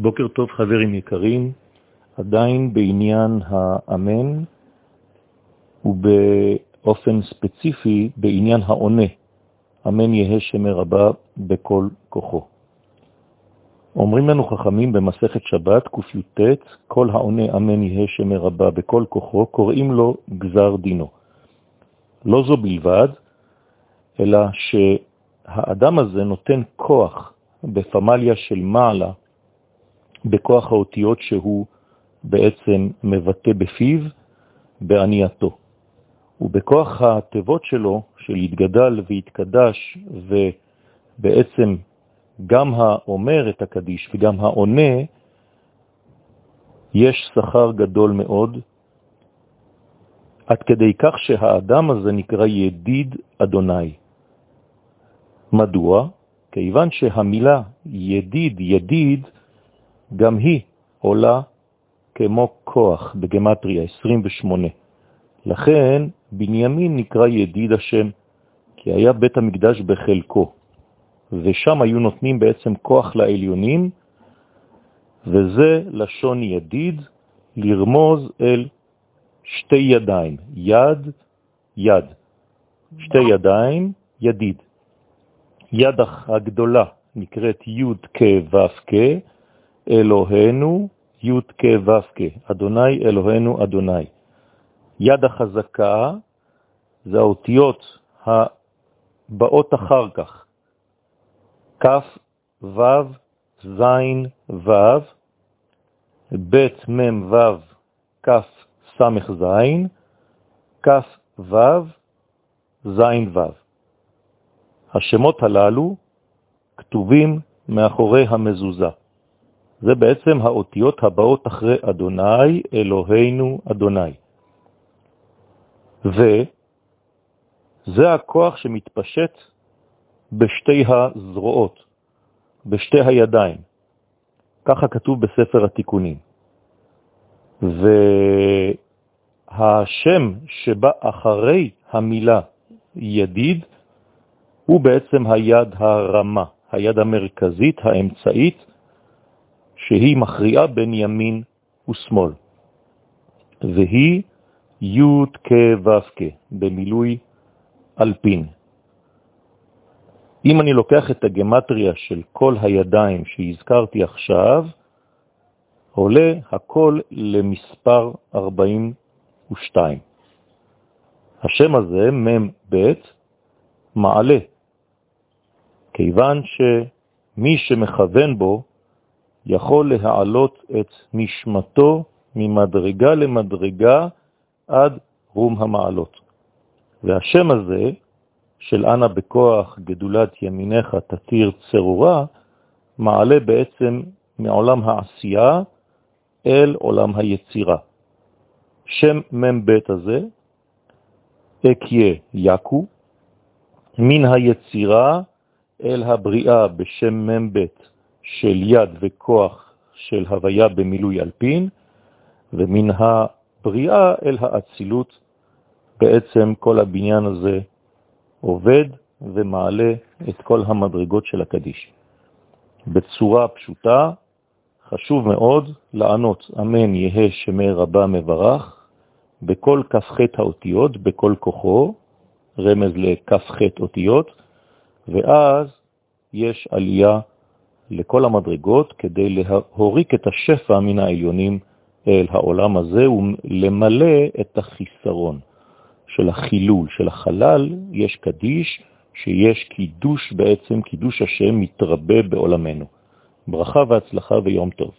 בוקר טוב חברים יקרים, עדיין בעניין האמן ובאופן ספציפי בעניין העונה, אמן יהא שמר הבא בכל כוחו. אומרים לנו חכמים במסכת שבת קי"ט, כל העונה אמן יהא שמר הבא בכל כוחו, קוראים לו גזר דינו. לא זו בלבד, אלא שהאדם הזה נותן כוח בפמליה של מעלה, בכוח האותיות שהוא בעצם מבטא בפיו, בענייתו. ובכוח התיבות שלו, של יתגדל ויתקדש, ובעצם גם האומר את הקדיש וגם העונה, יש שכר גדול מאוד, עד כדי כך שהאדם הזה נקרא ידיד אדוני. מדוע? כיוון שהמילה ידיד, ידיד, גם היא עולה כמו כוח בגמטריה 28. לכן בנימין נקרא ידיד השם, כי היה בית המקדש בחלקו, ושם היו נותנים בעצם כוח לעליונים, וזה לשון ידיד, לרמוז אל שתי ידיים, יד, יד. שתי ידיים, ידיד. יד הגדולה נקראת י' כ' ו' כ', אלוהינו י' כ' ו' כ', אדוני אלוהינו אדוני. יד החזקה זה האותיות הבאות אחר כך, כ' ו' ז' ו', ב' מ' ו' כ' ס' ז', כ' ו' ז' ו'. השמות הללו כתובים מאחורי המזוזה. זה בעצם האותיות הבאות אחרי אדוני, אלוהינו אדוני. וזה הכוח שמתפשט בשתי הזרועות, בשתי הידיים. ככה כתוב בספר התיקונים. והשם שבא אחרי המילה ידיד הוא בעצם היד הרמה, היד המרכזית, האמצעית, שהיא מכריעה בין ימין ושמאל. והיא י' כ' ו' במילוי אלפין. אם אני לוקח את הגמטריה של כל הידיים שהזכרתי עכשיו, עולה הכל למספר 42. השם הזה, מ' ב', מעלה, כיוון שמי שמכוון בו יכול להעלות את נשמתו ממדרגה למדרגה עד רום המעלות. והשם הזה, של אנה בכוח גדולת ימינך תתיר צרורה, מעלה בעצם מעולם העשייה אל עולם היצירה. שם מ"ב הזה, אקיה יקו, מן היצירה אל הבריאה בשם מ"ב של יד וכוח של הוויה במילוי אלפין, ומן הבריאה אל האצילות, בעצם כל הבניין הזה עובד ומעלה את כל המדרגות של הקדיש. בצורה פשוטה, חשוב מאוד לענות אמן יהא שמי רבה מברך, בכל כ"ח האותיות, בכל כוחו, רמז לכ"ח אותיות, ואז יש עלייה לכל המדרגות כדי להוריק את השפע מן העליונים אל העולם הזה ולמלא את החיסרון של החילול, של החלל, יש קדיש, שיש קידוש בעצם, קידוש השם מתרבה בעולמנו. ברכה והצלחה ויום טוב.